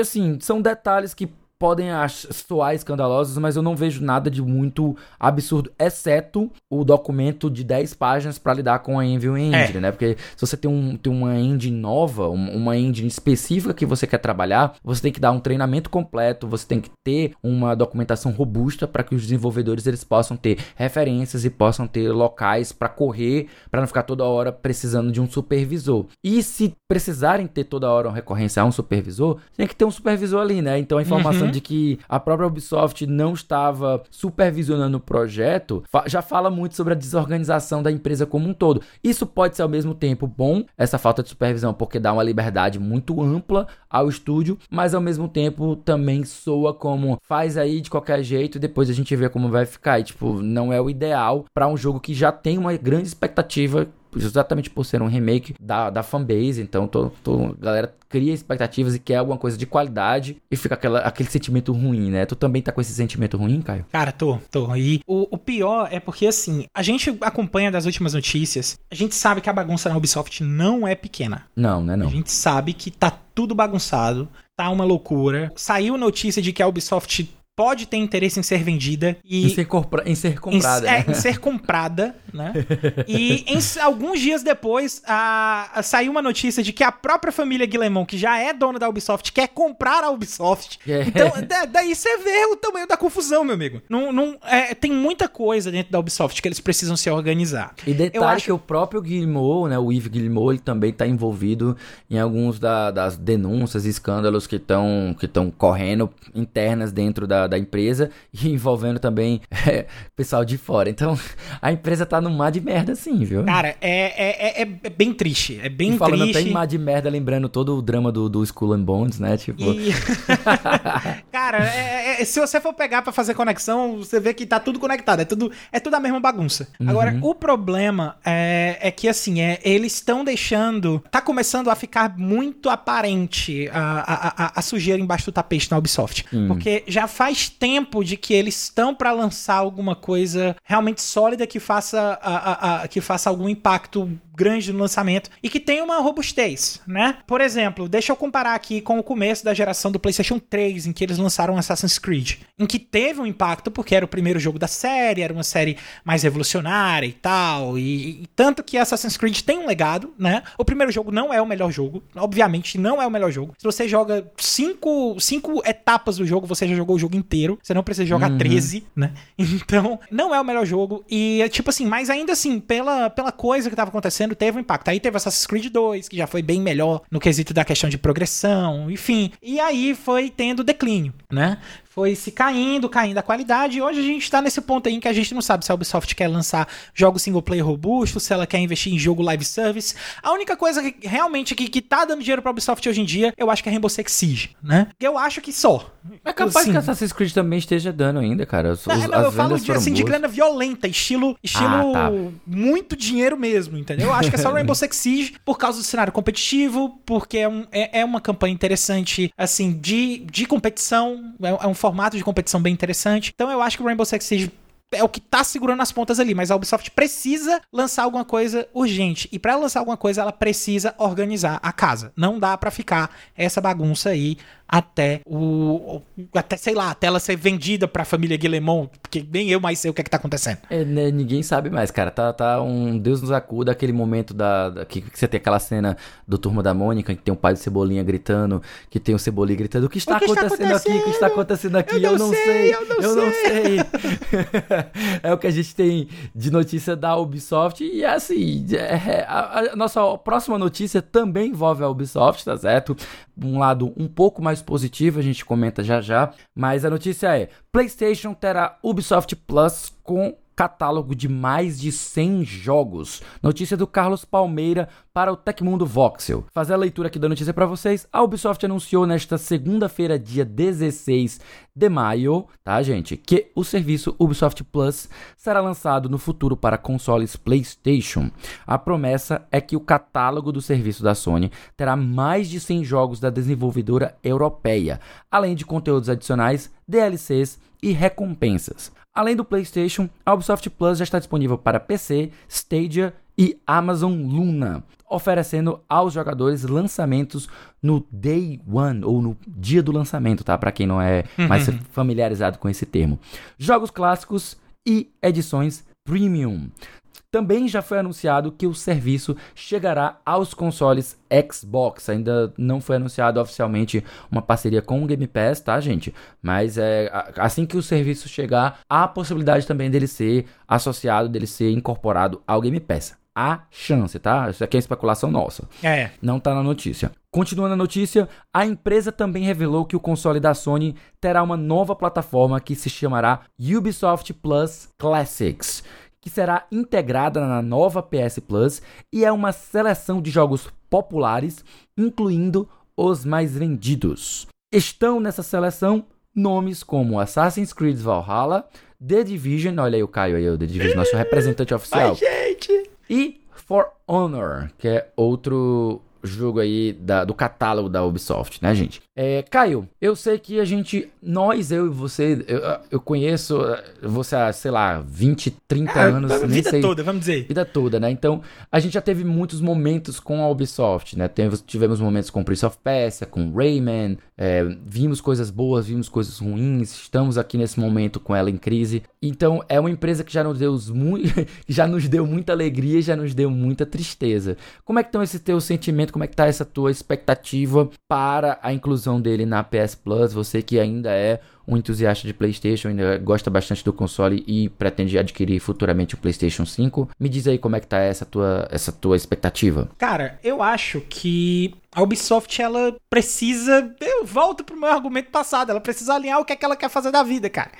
assim, são detalhes que podem soar escandalosos, mas eu não vejo nada de muito absurdo, exceto o documento de 10 páginas para lidar com a Envy Engine, é. né? Porque se você tem, um, tem uma engine nova, uma engine específica que você quer trabalhar, você tem que dar um treinamento completo, você tem que ter uma documentação robusta para que os desenvolvedores eles possam ter referências e possam ter locais para correr, para não ficar toda hora precisando de um supervisor. E se precisarem ter toda hora uma recorrência a um supervisor, tem que ter um supervisor ali, né? Então a informação uhum de que a própria Ubisoft não estava supervisionando o projeto, já fala muito sobre a desorganização da empresa como um todo. Isso pode ser ao mesmo tempo bom, essa falta de supervisão, porque dá uma liberdade muito ampla ao estúdio, mas ao mesmo tempo também soa como faz aí de qualquer jeito e depois a gente vê como vai ficar. E, tipo, não é o ideal para um jogo que já tem uma grande expectativa exatamente por ser um remake da, da fanbase. Então, tô, tô, a galera cria expectativas e quer alguma coisa de qualidade e fica aquela, aquele sentimento ruim, né? Tu também tá com esse sentimento ruim, Caio? Cara, tô, tô. E o, o pior é porque, assim, a gente acompanha das últimas notícias, a gente sabe que a bagunça na Ubisoft não é pequena. Não, né? Não. A gente sabe que tá tudo bagunçado, tá uma loucura. Saiu notícia de que a Ubisoft pode ter interesse em ser vendida e em ser, compra, em ser comprada, em, é, em ser comprada, né? e em, alguns dias depois a, a, saiu uma notícia de que a própria família Guillemot, que já é dona da Ubisoft, quer comprar a Ubisoft. É. Então da, daí você vê o tamanho da confusão, meu amigo. Não, não, é, tem muita coisa dentro da Ubisoft que eles precisam se organizar. E detalhe acho... que o próprio Guillemot, né, o Yves Guillemot, ele também está envolvido em alguns da, das denúncias e escândalos que estão que estão correndo internas dentro da da, empresa (laughs) e envolvendo também é, pessoal de fora. Então, (laughs) a empresa tá num mar de merda assim, viu? Cara, é, é, é, é bem triste. É bem e falando triste. até em mar de merda, lembrando todo o drama do, do Skull and Bones, né? Tipo... E... (laughs) Cara, é, é, se você for pegar para fazer conexão, você vê que tá tudo conectado. É tudo, é tudo a mesma bagunça. Uhum. Agora, o problema é, é que, assim, é, eles estão deixando... Tá começando a ficar muito aparente a, a, a, a sujeira embaixo do tapete na Ubisoft. Hum. Porque já faz faz tempo de que eles estão para lançar alguma coisa realmente sólida que faça, a, a, a, que faça algum impacto grande no lançamento e que tenha uma robustez, né? Por exemplo, deixa eu comparar aqui com o começo da geração do PlayStation 3, em que eles lançaram Assassin's Creed, em que teve um impacto porque era o primeiro jogo da série, era uma série mais revolucionária e tal, e, e tanto que Assassin's Creed tem um legado, né? O primeiro jogo não é o melhor jogo, obviamente não é o melhor jogo. Se você joga cinco, cinco etapas do jogo, você já jogou o jogo inteiro, você não precisa jogar uhum. 13, né? (laughs) Então, não é o melhor jogo e tipo assim, mas ainda assim, pela, pela coisa que tava acontecendo acontecendo teve um impacto. Aí teve Assassin's Creed 2, que já foi bem melhor no quesito da questão de progressão, enfim. E aí foi tendo declínio, né? Foi se caindo, caindo a qualidade, e hoje a gente tá nesse ponto aí em que a gente não sabe se a Ubisoft quer lançar jogos single player robustos, se ela quer investir em jogo live service. A única coisa que realmente que, que tá dando dinheiro pra Ubisoft hoje em dia, eu acho que é Rainbow Six Siege, né? Eu acho que só. É capaz assim, que Assassin's Creed também esteja dando ainda, cara. Os, não, não, eu falo de, assim, de grana violenta, estilo, estilo ah, tá. muito dinheiro mesmo, entendeu? Eu acho que é só (laughs) Rainbow Six Siege por causa do cenário competitivo, porque é, um, é, é uma campanha interessante, assim, de, de competição, é, é um formato de competição bem interessante. Então eu acho que o Rainbow Six Siege é o que tá segurando as pontas ali, mas a Ubisoft precisa lançar alguma coisa urgente. E para lançar alguma coisa, ela precisa organizar a casa. Não dá para ficar essa bagunça aí até o. Até, sei lá, até ela ser vendida pra família Guillemont, porque nem eu mais sei o que é que tá acontecendo. É, né, ninguém sabe mais, cara. Tá, tá um Deus nos acuda aquele momento da. da que, que, você tem aquela cena do Turma da Mônica, que tem o pai do Cebolinha gritando, que tem o Cebolinha gritando: O que está, o que acontecendo, está acontecendo, aqui? O que está acontecendo aqui? Eu não, eu não sei, sei, eu não eu sei. Não sei. é o que a gente tem de notícia da Ubisoft. E assim, é, a, a, nossa próxima notícia também envolve a Ubisoft, tá certo? Um lado um pouco mais positivo, a gente comenta já já. Mas a notícia é: PlayStation terá Ubisoft Plus com catálogo de mais de 100 jogos. Notícia do Carlos Palmeira para o Tecmundo Voxel. Fazer a leitura aqui da notícia para vocês. A Ubisoft anunciou nesta segunda-feira, dia 16 de maio, tá, gente, que o serviço Ubisoft Plus será lançado no futuro para consoles PlayStation. A promessa é que o catálogo do serviço da Sony terá mais de 100 jogos da desenvolvedora europeia, além de conteúdos adicionais, DLCs e recompensas. Além do PlayStation, a Ubisoft Plus já está disponível para PC, Stadia e Amazon Luna, oferecendo aos jogadores lançamentos no Day One ou no dia do lançamento, tá? Para quem não é mais uhum. familiarizado com esse termo. Jogos clássicos e edições premium. Também já foi anunciado que o serviço chegará aos consoles Xbox. Ainda não foi anunciado oficialmente uma parceria com o Game Pass, tá, gente? Mas é assim que o serviço chegar, há a possibilidade também dele ser associado, dele ser incorporado ao Game Pass. Há chance, tá? Isso aqui é especulação nossa. É. Não tá na notícia. Continuando a notícia, a empresa também revelou que o console da Sony terá uma nova plataforma que se chamará Ubisoft Plus Classics que será integrada na nova PS Plus e é uma seleção de jogos populares, incluindo os mais vendidos. Estão nessa seleção nomes como Assassin's Creed Valhalla, The Division, olha aí o Caio aí, o The Division, nosso representante oficial. Ai, gente! E For Honor, que é outro jogo aí da, do catálogo da Ubisoft, né, gente? É, Caio, eu sei que a gente, nós, eu e você, eu, eu conheço você há, sei lá, 20, 30 é, anos. Vida sei, toda, vamos dizer. Vida toda, né? Então, a gente já teve muitos momentos com a Ubisoft, né? Tivemos, tivemos momentos com Prince of Persia, com Rayman, é, vimos coisas boas, vimos coisas ruins, estamos aqui nesse momento com ela em crise. Então, é uma empresa que já nos deu, muito, (laughs) já nos deu muita alegria, já nos deu muita tristeza. Como é que estão esse teu sentimento, como é que tá essa tua expectativa para a inclusão dele na PS Plus, você que ainda é um entusiasta de PlayStation, ainda gosta bastante do console e pretende adquirir futuramente o PlayStation 5, me diz aí como é que tá essa tua, essa tua expectativa. Cara, eu acho que a Ubisoft, ela precisa. Eu volto pro meu argumento passado. Ela precisa alinhar o que é que ela quer fazer da vida, cara.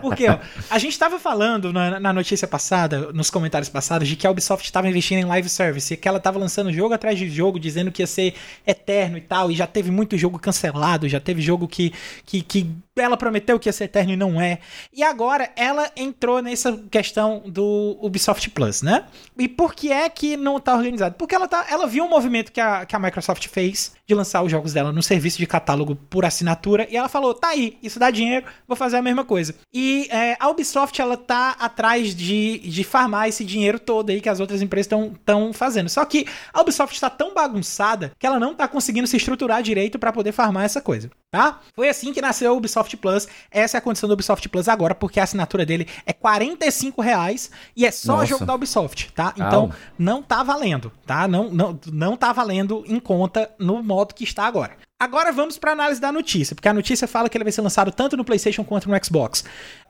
Porque, ó, (laughs) a gente tava falando na, na, notícia passada, nos comentários passados, de que a Ubisoft estava investindo em live service e que ela tava lançando jogo atrás de jogo, dizendo que ia ser eterno e tal. E já teve muito jogo cancelado, já teve jogo que, que, que ela prometeu que ia ser eterno e não é. E agora ela entrou nessa questão do Ubisoft Plus, né? E por que é que não tá organizado? Porque ela, tá, ela viu um movimento que a, que a Microsoft fez de lançar os jogos dela no serviço de catálogo por assinatura e ela falou: tá aí, isso dá dinheiro, vou fazer a mesma coisa. E é, a Ubisoft ela tá atrás de, de farmar esse dinheiro todo aí que as outras empresas estão fazendo. Só que a Ubisoft está tão bagunçada que ela não tá conseguindo se estruturar direito para poder farmar essa coisa, tá? Foi assim que nasceu o Ubisoft Plus. Essa é a condição do Ubisoft Plus agora, porque a assinatura dele é 45 reais e é só Nossa. jogo da Ubisoft, tá? Então não tá valendo, tá? Não, não, não tá valendo em conta no modo que está agora. Agora vamos para análise da notícia, porque a notícia fala que ele vai ser lançado tanto no PlayStation quanto no Xbox.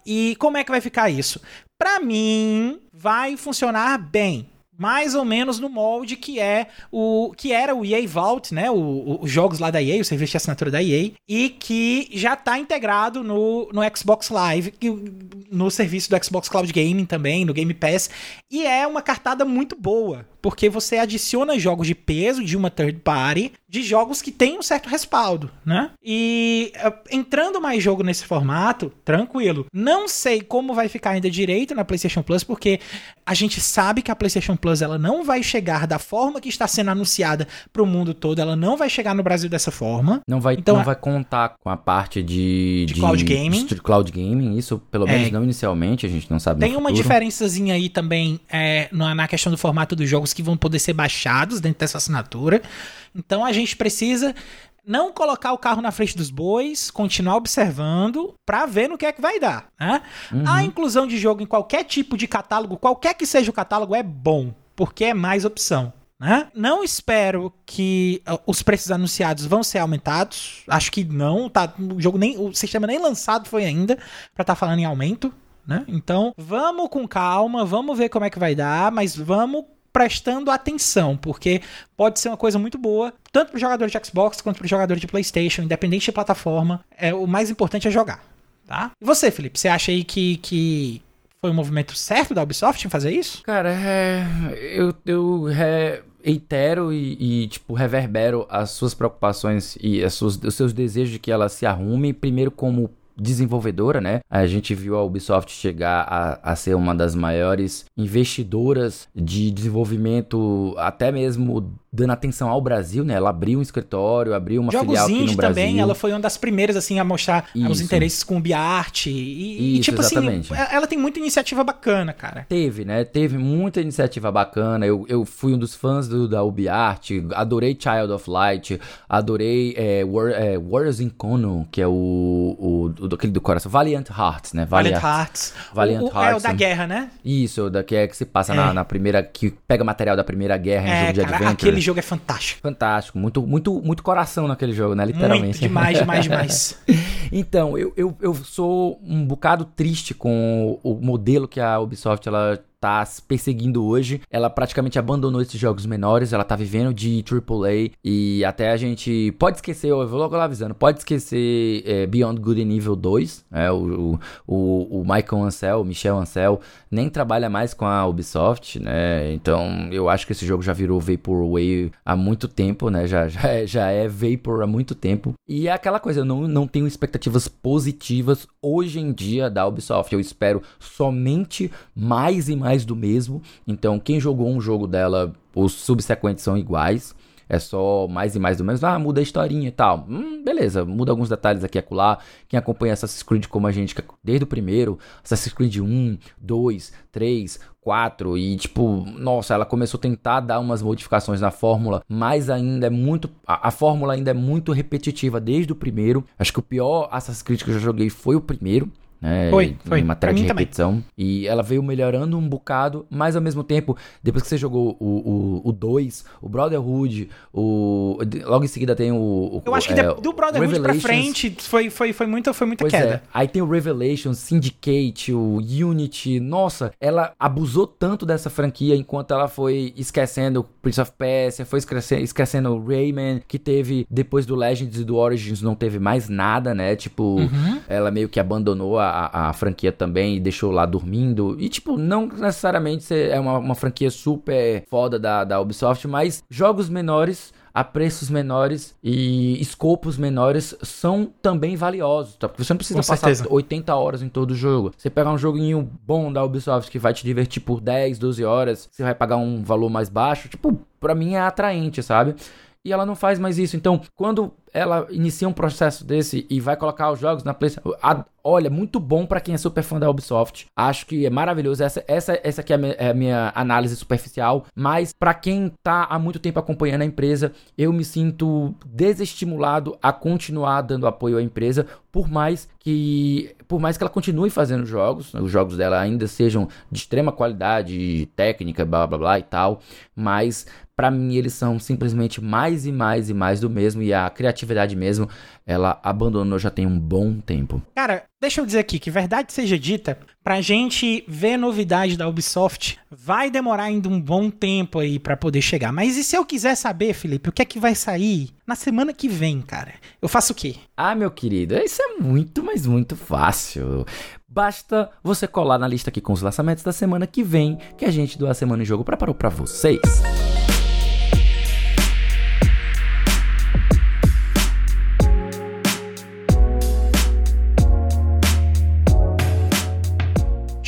E como é que vai ficar isso? Para mim, vai funcionar bem mais ou menos no molde que é o que era o EA Vault, né? Os jogos lá da EA, o serviço de assinatura da EA, e que já está integrado no, no Xbox Live, no serviço do Xbox Cloud Gaming também, no Game Pass, e é uma cartada muito boa, porque você adiciona jogos de peso de uma third party, de jogos que têm um certo respaldo, né? E eh, entrando mais jogo nesse formato, tranquilo. Não sei como vai ficar ainda direito na PlayStation Plus, porque a gente sabe que a PlayStation Plus ela não vai chegar da forma que está sendo anunciada para o mundo todo, ela não vai chegar no Brasil dessa forma. Não vai, então, não vai contar com a parte de, de, de cloud gaming. De cloud gaming, isso pelo menos é. não inicialmente, a gente não sabe. Tem uma diferençazinha aí também é, na questão do formato dos jogos que vão poder ser baixados dentro dessa assinatura. Então a gente precisa não colocar o carro na frente dos bois, continuar observando para ver no que é que vai dar, né? Uhum. A inclusão de jogo em qualquer tipo de catálogo, qualquer que seja o catálogo, é bom porque é mais opção. Né? Não espero que os preços anunciados vão ser aumentados. Acho que não. Tá, o jogo nem, o sistema nem lançado foi ainda para estar tá falando em aumento. né? Então, vamos com calma, vamos ver como é que vai dar, mas vamos prestando atenção, porque pode ser uma coisa muito boa, tanto para o jogador de Xbox quanto para o jogador de PlayStation, independente de plataforma. É, o mais importante é jogar, tá? E você, Felipe, você acha aí que, que foi um movimento certo da Ubisoft em fazer isso? Cara, é, eu, eu é, reitero e, e, tipo, reverbero as suas preocupações e as suas, os seus desejos de que ela se arrume, primeiro como desenvolvedora, né? A gente viu a Ubisoft chegar a, a ser uma das maiores investidoras de desenvolvimento, até mesmo dando atenção ao Brasil, né? Ela abriu um escritório, abriu uma Jogos filial aqui no Brasil. também, ela foi uma das primeiras, assim, a mostrar Isso. os interesses com o Biarte. E, e, Isso, tipo exatamente. assim, ela tem muita iniciativa bacana, cara. Teve, né? Teve muita iniciativa bacana. Eu, eu fui um dos fãs do, da UbiArt, adorei Child of Light, adorei é, War, é, Warriors in Kono, que é o, o, o aquele do coração, Valiant Hearts, né? Valiant Hearts. Valiant o, o, Hearts. É o da guerra, né? Isso, da, que é que se passa É. na, na primeira, que pega material da Primeira Guerra em É, jogo de cara, adventure. aquele jogo é fantástico. Fantástico, muito, muito, muito coração naquele jogo, né? Literalmente. Muito, demais, demais, demais. (laughs) Então, eu, eu, eu sou um bocado triste com o, o modelo que a Ubisoft ela tá se perseguindo hoje. Ela praticamente abandonou esses jogos menores, ela tá vivendo de AAA e até a gente pode esquecer, eu vou logo lá avisando, pode esquecer é, Beyond Good and Evil 2, né? O, o, o, o Michael Ansel, o Michel Ansel, nem trabalha mais com a Ubisoft, né? Então, eu acho que esse jogo já virou Vaporwave há muito tempo, né? Já, já, é, já é Vapor há muito tempo. E é aquela coisa, eu não, não tenho expectativas positivas hoje em dia da Ubisoft. Eu espero somente mais e mais do mesmo. Então, quem jogou um jogo dela, os subsequentes são iguais. É só mais e mais do mesmo. Ah, muda a historinha e tal. Hum, beleza, muda alguns detalhes aqui e acolá. Quem acompanha Assassin's Creed como a gente, é desde o primeiro, Assassin's Creed 1, 2, 3, 4 e tipo, nossa, ela começou a tentar dar umas modificações na fórmula, mas ainda é muito a, a fórmula ainda é muito repetitiva desde o primeiro. Acho que o pior Assassin's Creed que eu já joguei foi o primeiro. Né, Foi, foi. Em matéria Pra de mim também. repetição. E ela veio melhorando um bocado, mas ao mesmo tempo, depois que você jogou o 2, o, o, o Brotherhood, o. Logo em seguida tem o. o Eu acho que é, do Brotherhood pra frente foi, foi, foi muita, foi muita Pois queda. é. Aí tem o Revelations, Syndicate, o Unity. Nossa, ela abusou tanto dessa franquia enquanto ela foi esquecendo Prince of Persia, foi esquecendo, esquecendo o Rayman, que teve, depois do Legends e do Origins, não teve mais nada, né? Tipo, Uhum. ela meio que abandonou a, a, a franquia também e deixou lá dormindo. E, tipo, não necessariamente é uma, uma franquia super foda da, da Ubisoft, mas jogos menores a preços menores e escopos menores são também valiosos, tá? Porque você não precisa Com passar certeza. 80 horas em todo o jogo. Você pegar um joguinho bom da Ubisoft que vai te divertir por 10, 12 horas, você vai pagar um valor mais baixo, tipo, pra mim é atraente, sabe? E ela não faz mais isso. Então, quando ela inicia um processo desse e vai colocar os jogos na PlayStation, olha, muito bom pra quem é super fã da Ubisoft. Acho que é maravilhoso. Essa, essa, essa aqui é a minha, é a minha análise superficial. Mas pra quem tá há muito tempo acompanhando a empresa, eu me sinto desestimulado a continuar dando apoio à empresa, por mais que por mais que ela continue fazendo jogos, os jogos dela ainda sejam de extrema qualidade técnica, blá blá blá e tal, mas Pra mim, eles são simplesmente mais e mais e mais do mesmo. E a criatividade mesmo, ela abandonou já tem um bom tempo. Cara, deixa eu dizer aqui que verdade seja dita, pra gente ver novidade da Ubisoft, vai demorar ainda um bom tempo aí pra poder chegar. Mas e se eu quiser saber, Felipe, o que é que vai sair na semana que vem, cara? Eu faço o quê? Ah, meu querido, isso é muito, mas muito fácil. Basta você colar na lista aqui com os lançamentos da semana que vem, que a gente do A Semana em Jogo preparou pra vocês.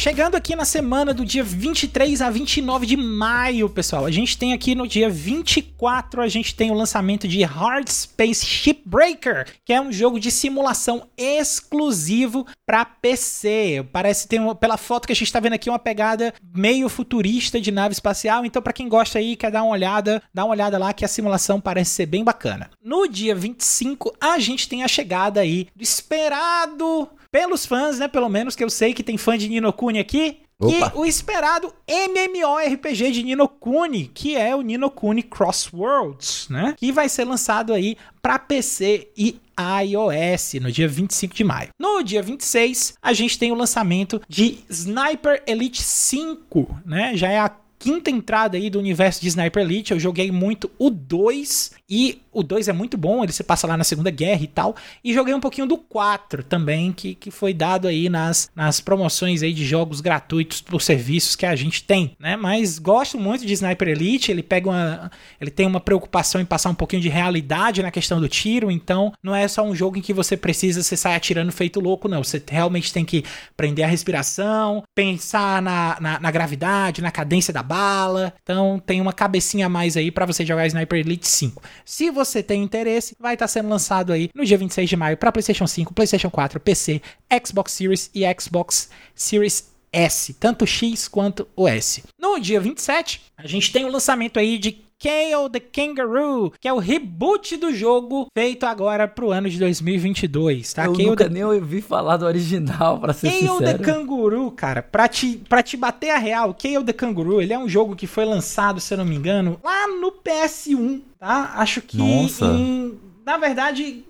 Chegando aqui na semana do dia 23 a 29 de maio, pessoal. A gente tem aqui no dia 24, a gente tem o lançamento de Hard Space Shipbreaker, que é um jogo de simulação exclusivo para PC. Parece ter uma, pela foto que a gente tá vendo aqui uma pegada meio futurista de nave espacial. Então, para quem gosta aí, quer dar uma olhada, dá uma olhada lá que a simulação parece ser bem bacana. No dia 25, a gente tem a chegada aí do esperado pelos fãs, né? Pelo menos que eu sei que tem fã de Nino Kuni aqui. Opa. E o esperado MMORPG de Nino Kuni, que é o Nino Kuni Crossworlds, né? Que vai ser lançado aí para PC e iOS no dia 25 de maio. No dia 26, a gente tem o lançamento de Sniper Elite 5, né? Já é a quinta entrada aí do universo de Sniper Elite. Eu joguei muito o 2 e o 2 é muito bom, ele se passa lá na Segunda Guerra e tal. E joguei um pouquinho do 4 também, que, que foi dado aí nas, nas promoções aí de jogos gratuitos por serviços que a gente tem, né? Mas gosto muito de Sniper Elite, ele pega uma. Ele tem uma preocupação em passar um pouquinho de realidade na questão do tiro, então não é só um jogo em que você precisa você sair atirando feito louco, não. Você realmente tem que prender a respiração, pensar na, na, na gravidade, na cadência da bala. Então tem uma cabecinha a mais aí para você jogar Sniper Elite 5. Se você tem interesse, vai estar sendo lançado aí no dia 26 de maio para PlayStation 5, PlayStation 4, PC, Xbox Series e Xbox Series S, tanto X quanto o S. No dia 27, a gente tem o lançamento aí de Kale the Kangaroo, que é o reboot do jogo feito agora pro ano de 2022, tá? Eu Kale nunca the... nem ouvi falar do original, pra ser Kale sincero. Kale the Kangaroo, cara, pra te, pra te bater a real, Kale the Kangaroo, ele é um jogo que foi lançado, se eu não me engano, lá no PS1, tá? Acho que Nossa. em na verdade,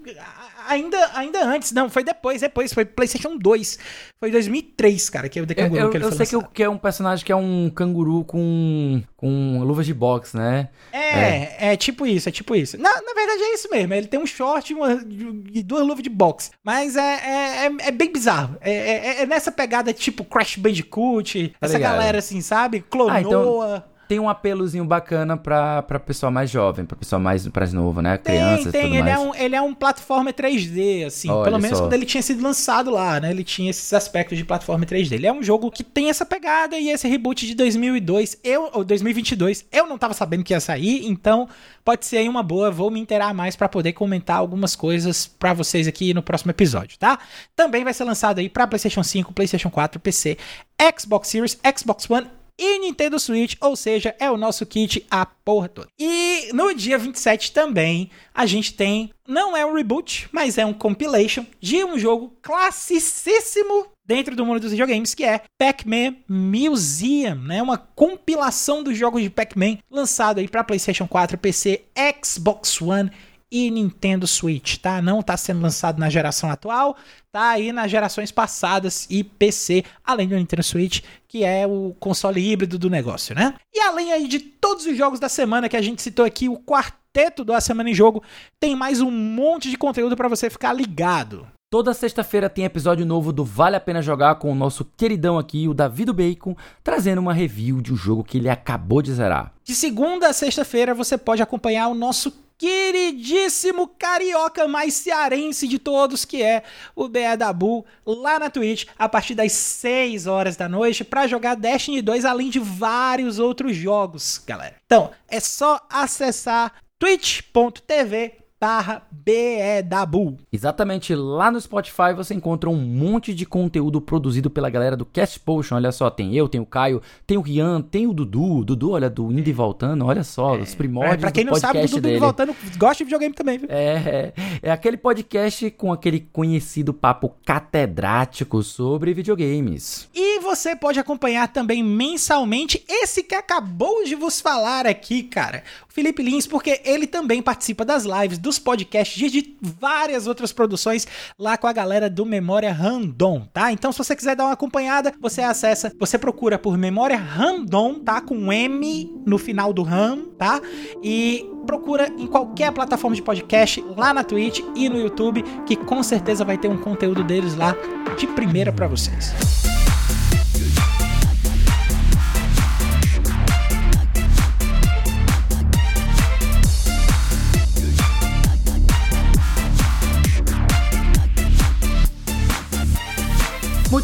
ainda, ainda antes, não, foi depois, depois, foi PlayStation 2. Foi 2003, cara, que é o The Canguru eu, que ele Eu sei que, que, é um personagem que é um canguru com, com luvas de boxe, né? É, é, é, tipo isso, é tipo isso. Na, na verdade é isso mesmo, ele tem um short uma, e duas luvas de boxe. Mas é, é, é, é bem bizarro. É, é, é, nessa pegada tipo Crash Bandicoot, tá essa ligado. galera assim, sabe? Clonoa. Ah, então tem um apelozinho bacana pra, pra pessoal mais jovem, pra pessoal mais, mais novo, né? Tem, Crianças tem. ele mais. É um, ele é um plataforma 3D, assim. Olha pelo menos só. quando ele tinha sido lançado lá, né? Ele tinha esses aspectos de plataforma 3D. Ele é um jogo que tem essa pegada e esse reboot de 2002, eu, ou 2022, eu não tava sabendo que ia sair, então pode ser aí uma boa. Vou me inteirar mais para poder comentar algumas coisas para vocês aqui no próximo episódio, tá? Também vai ser lançado aí para PlayStation 5, PlayStation 4, PC, Xbox Series, Xbox One e Nintendo Switch, ou seja, é o nosso kit a porra toda. E no dia 27 também a gente tem, não é um reboot, mas é um compilation de um jogo classicíssimo dentro do mundo dos videogames, que é Pac-Man Museum, né? Uma compilação dos jogos de Pac-Man lançado aí para PlayStation 4, PC, Xbox One e Nintendo Switch, tá? Não tá sendo lançado na geração atual, tá aí nas gerações passadas e PC, além do Nintendo Switch, que é o console híbrido do negócio, né? E além aí de todos os jogos da semana que a gente citou aqui, o quarteto da semana em jogo, tem mais um monte de conteúdo para você ficar ligado. Toda sexta-feira tem episódio novo do Vale a Pena Jogar com o nosso queridão aqui, o Davi do Bacon, trazendo uma review de um jogo que ele acabou de zerar. De segunda a sexta-feira você pode acompanhar o nosso queridíssimo carioca mais cearense de todos, que é o BE Dabu, lá na Twitch, a partir das 6 horas da noite, para jogar Destiny 2, além de vários outros jogos, galera. Então, é só acessar twitch.tv barra BEDABU. Exatamente, lá no Spotify você encontra um monte de conteúdo produzido pela galera do Cast Potion. Olha só, tem eu, tem o Caio, tem o Rian, tem o Dudu. Dudu, olha, do Indo e Voltando, olha só, é, os primórdios é, pra quem não sabe, o Dudu Indo e Voltando gosta de videogame também, viu? É, é, é aquele podcast com aquele conhecido papo catedrático sobre videogames. E você pode acompanhar também mensalmente esse que acabou de vos falar aqui, cara, o Felipe Lins, porque ele também participa das lives do dos podcasts de várias outras produções lá com a galera do Memória Random, tá? Então, se você quiser dar uma acompanhada, você acessa, você procura por Memória Random, tá? Com M no final do RAM, tá? E procura em qualquer plataforma de podcast, lá na Twitch e no YouTube, que com certeza vai ter um conteúdo deles lá de primeira para vocês.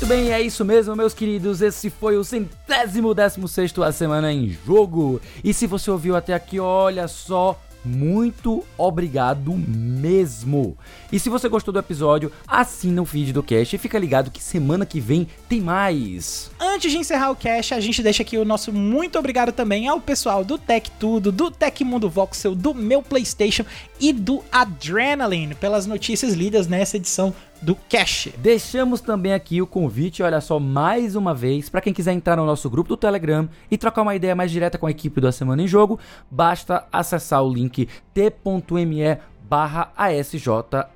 Muito bem, é isso mesmo, meus queridos. Esse foi o centésimo décimo sexto A Semana em Jogo. E se você ouviu até aqui, olha só, muito obrigado mesmo. E se você gostou do episódio, assina o feed do Cash e fica ligado que semana que vem tem mais. Antes de encerrar o Cash, a gente deixa aqui o nosso muito obrigado também ao pessoal do Tech Tudo, do Tech Mundo Voxel, do meu PlayStation e do Adrenaline pelas notícias lidas nessa edição do Cash. Deixamos também aqui o convite, olha só, mais uma vez, para quem quiser entrar no nosso grupo do Telegram e trocar uma ideia mais direta com a equipe da Semana em Jogo, basta acessar o link t.me barra ASJ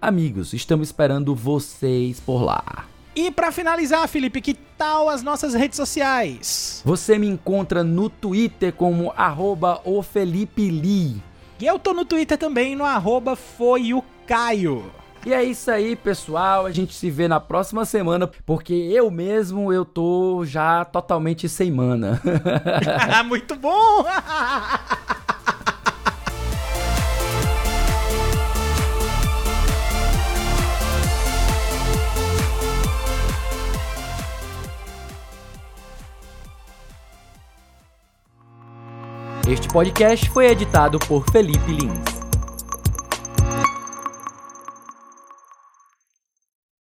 Amigos. Estamos esperando vocês por lá. E para finalizar, Felipe, que tal as nossas redes sociais? Você me encontra no Twitter como arroba o Felipe Lee. E eu tô no Twitter também no arroba foi o Caio. E é isso aí, pessoal. A gente se vê na próxima semana, porque eu mesmo eu tô já totalmente sem mana. (laughs) Muito bom! Este podcast foi editado por Felipe Lins.